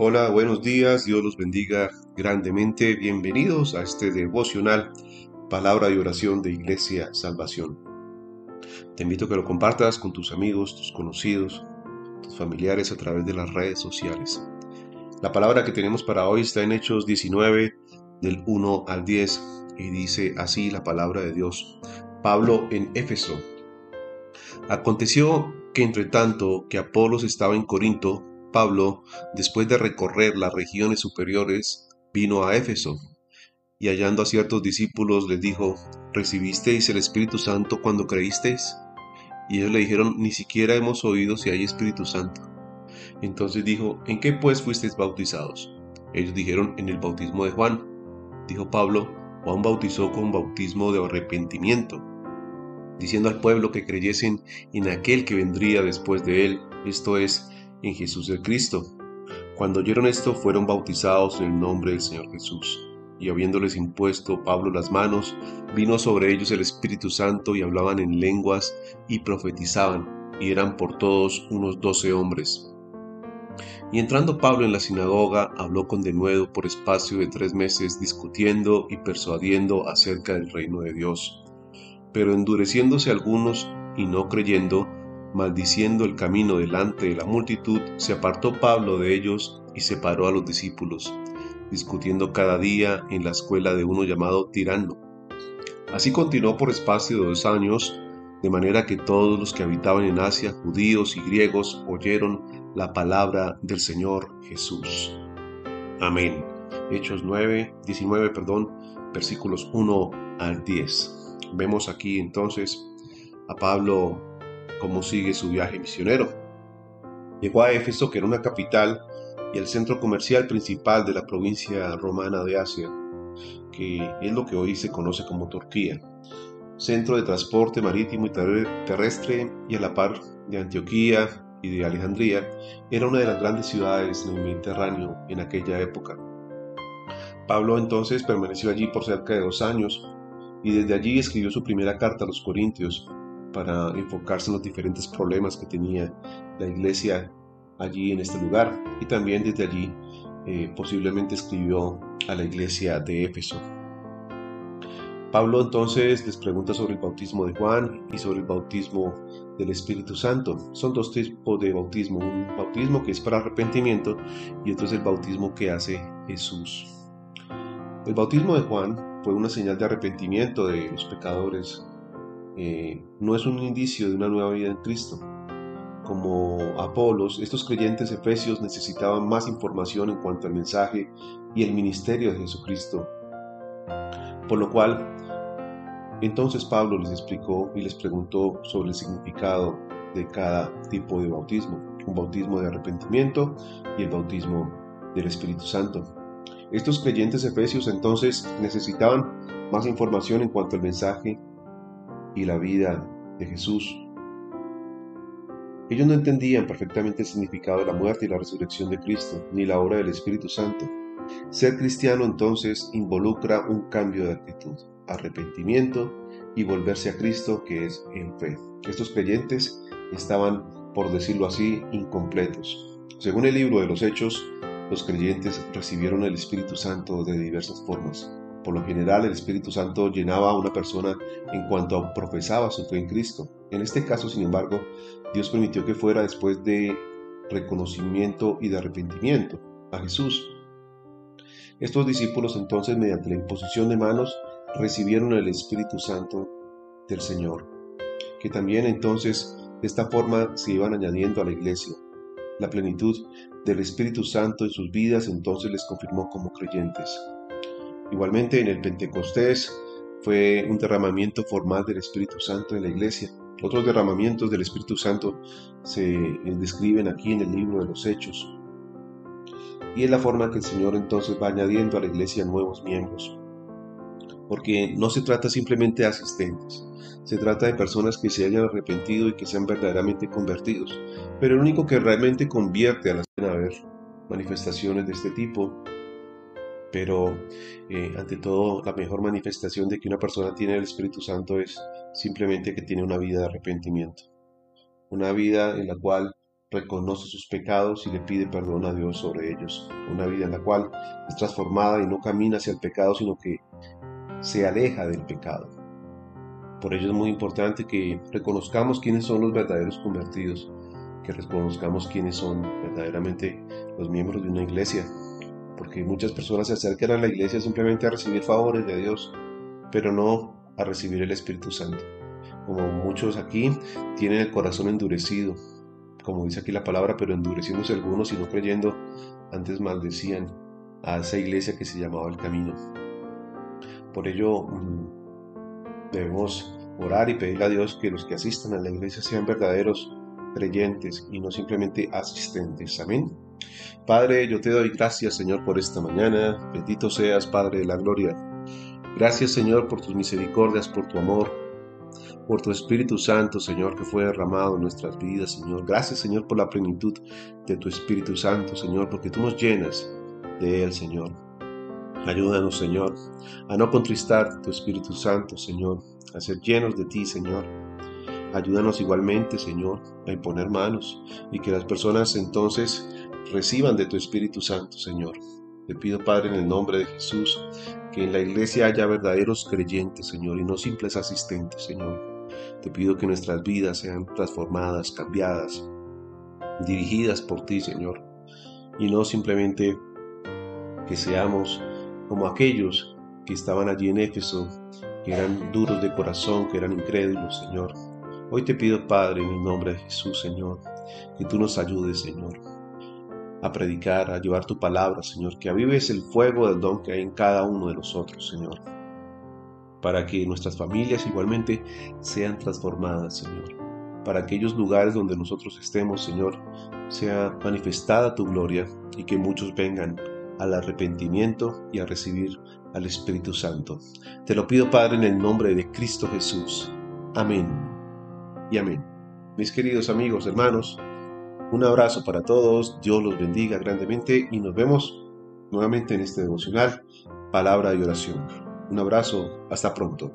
Hola, buenos días, Dios los bendiga grandemente. Bienvenidos a este devocional, palabra y oración de Iglesia Salvación. Te invito a que lo compartas con tus amigos, tus conocidos, tus familiares a través de las redes sociales. La palabra que tenemos para hoy está en Hechos 19, del 1 al 10, y dice así la palabra de Dios. Pablo en Éfeso. Aconteció que entre tanto que Apolos estaba en Corinto, Pablo, después de recorrer las regiones superiores, vino a Éfeso, y hallando a ciertos discípulos les dijo, ¿recibisteis el Espíritu Santo cuando creísteis? Y ellos le dijeron, ni siquiera hemos oído si hay Espíritu Santo. Entonces dijo, ¿en qué pues fuisteis bautizados? Ellos dijeron, en el bautismo de Juan. Dijo Pablo, Juan bautizó con bautismo de arrepentimiento, diciendo al pueblo que creyesen en aquel que vendría después de él, esto es, en Jesús el Cristo. Cuando oyeron esto, fueron bautizados en el nombre del Señor Jesús. Y habiéndoles impuesto Pablo las manos, vino sobre ellos el Espíritu Santo y hablaban en lenguas y profetizaban, y eran por todos unos doce hombres. Y entrando Pablo en la sinagoga, habló con denuedo por espacio de tres meses, discutiendo y persuadiendo acerca del reino de Dios. Pero endureciéndose algunos y no creyendo, maldiciendo el camino delante de la multitud, se apartó Pablo de ellos y separó a los discípulos, discutiendo cada día en la escuela de uno llamado Tirano. Así continuó por espacio de dos años, de manera que todos los que habitaban en Asia, judíos y griegos, oyeron la palabra del Señor Jesús. Amén. Hechos 9, 19, perdón, versículos 1 al 10. Vemos aquí entonces a Pablo cómo sigue su viaje misionero. Llegó a Éfeso, que era una capital y el centro comercial principal de la provincia romana de Asia, que es lo que hoy se conoce como Turquía, centro de transporte marítimo y terrestre y a la par de Antioquía y de Alejandría, era una de las grandes ciudades del Mediterráneo en aquella época. Pablo entonces permaneció allí por cerca de dos años y desde allí escribió su primera carta a los Corintios, para enfocarse en los diferentes problemas que tenía la iglesia allí en este lugar y también desde allí eh, posiblemente escribió a la iglesia de Éfeso. Pablo entonces les pregunta sobre el bautismo de Juan y sobre el bautismo del Espíritu Santo. Son dos tipos de bautismo, un bautismo que es para arrepentimiento y otro es el bautismo que hace Jesús. El bautismo de Juan fue una señal de arrepentimiento de los pecadores eh, no es un indicio de una nueva vida en Cristo. Como Apolos, estos creyentes efesios necesitaban más información en cuanto al mensaje y el ministerio de Jesucristo. Por lo cual, entonces Pablo les explicó y les preguntó sobre el significado de cada tipo de bautismo, un bautismo de arrepentimiento y el bautismo del Espíritu Santo. Estos creyentes efesios entonces necesitaban más información en cuanto al mensaje y la vida de Jesús. Ellos no entendían perfectamente el significado de la muerte y la resurrección de Cristo, ni la obra del Espíritu Santo. Ser cristiano entonces involucra un cambio de actitud, arrepentimiento y volverse a Cristo, que es en fe. Estos creyentes estaban, por decirlo así, incompletos. Según el libro de los Hechos, los creyentes recibieron el Espíritu Santo de diversas formas. Por lo general, el Espíritu Santo llenaba a una persona en cuanto profesaba su fe en Cristo. En este caso, sin embargo, Dios permitió que fuera después de reconocimiento y de arrepentimiento a Jesús. Estos discípulos entonces, mediante la imposición de manos, recibieron el Espíritu Santo del Señor, que también entonces de esta forma se iban añadiendo a la iglesia. La plenitud del Espíritu Santo en sus vidas entonces les confirmó como creyentes. Igualmente en el Pentecostés fue un derramamiento formal del Espíritu Santo en la iglesia. Otros derramamientos del Espíritu Santo se describen aquí en el libro de los Hechos. Y es la forma que el Señor entonces va añadiendo a la iglesia nuevos miembros. Porque no se trata simplemente de asistentes, se trata de personas que se hayan arrepentido y que sean verdaderamente convertidos. Pero el único que realmente convierte a las a ver manifestaciones de este tipo pero eh, ante todo la mejor manifestación de que una persona tiene el Espíritu Santo es simplemente que tiene una vida de arrepentimiento, una vida en la cual reconoce sus pecados y le pide perdón a Dios sobre ellos. Una vida en la cual es transformada y no camina hacia el pecado, sino que se aleja del pecado. Por ello es muy importante que reconozcamos quiénes son los verdaderos convertidos, que reconozcamos quiénes son verdaderamente los miembros de una iglesia, porque muchas personas se acercan a la iglesia simplemente a recibir favores de Dios, pero no a recibir el Espíritu Santo. Como muchos aquí tienen el corazón endurecido, como dice aquí la palabra, pero endureciéndose algunos y no creyendo, antes maldecían a esa iglesia que se llamaba el camino. Por ello mm, debemos orar y pedir a Dios que los que asistan a la iglesia sean verdaderos creyentes y no simplemente asistentes. Amén. Padre, yo te doy gracias, Señor, por esta mañana. Bendito seas, Padre de la Gloria. Gracias, Señor, por tus misericordias, por tu amor, por tu Espíritu Santo, Señor, que fue derramado en nuestras vidas, Señor. Gracias, Señor, por la plenitud de tu Espíritu Santo, Señor, porque tú nos llenas de Él, Señor. Ayúdanos, Señor, a no contristar tu Espíritu Santo, Señor, a ser llenos de ti, Señor. Ayúdanos igualmente, Señor, a imponer manos y que las personas entonces reciban de tu Espíritu Santo, Señor. Te pido, Padre, en el nombre de Jesús, que en la iglesia haya verdaderos creyentes, Señor, y no simples asistentes, Señor. Te pido que nuestras vidas sean transformadas, cambiadas, dirigidas por ti, Señor, y no simplemente que seamos como aquellos que estaban allí en Éfeso, que eran duros de corazón, que eran incrédulos, Señor. Hoy te pido, Padre, en el nombre de Jesús, Señor, que tú nos ayudes, Señor, a predicar, a llevar tu palabra, Señor, que avives el fuego del don que hay en cada uno de nosotros, Señor, para que nuestras familias igualmente sean transformadas, Señor, para aquellos lugares donde nosotros estemos, Señor, sea manifestada tu gloria y que muchos vengan al arrepentimiento y a recibir al Espíritu Santo. Te lo pido, Padre, en el nombre de Cristo Jesús. Amén y amén. Mis queridos amigos, hermanos, un abrazo para todos, Dios los bendiga grandemente y nos vemos nuevamente en este devocional, palabra y oración. Un abrazo, hasta pronto.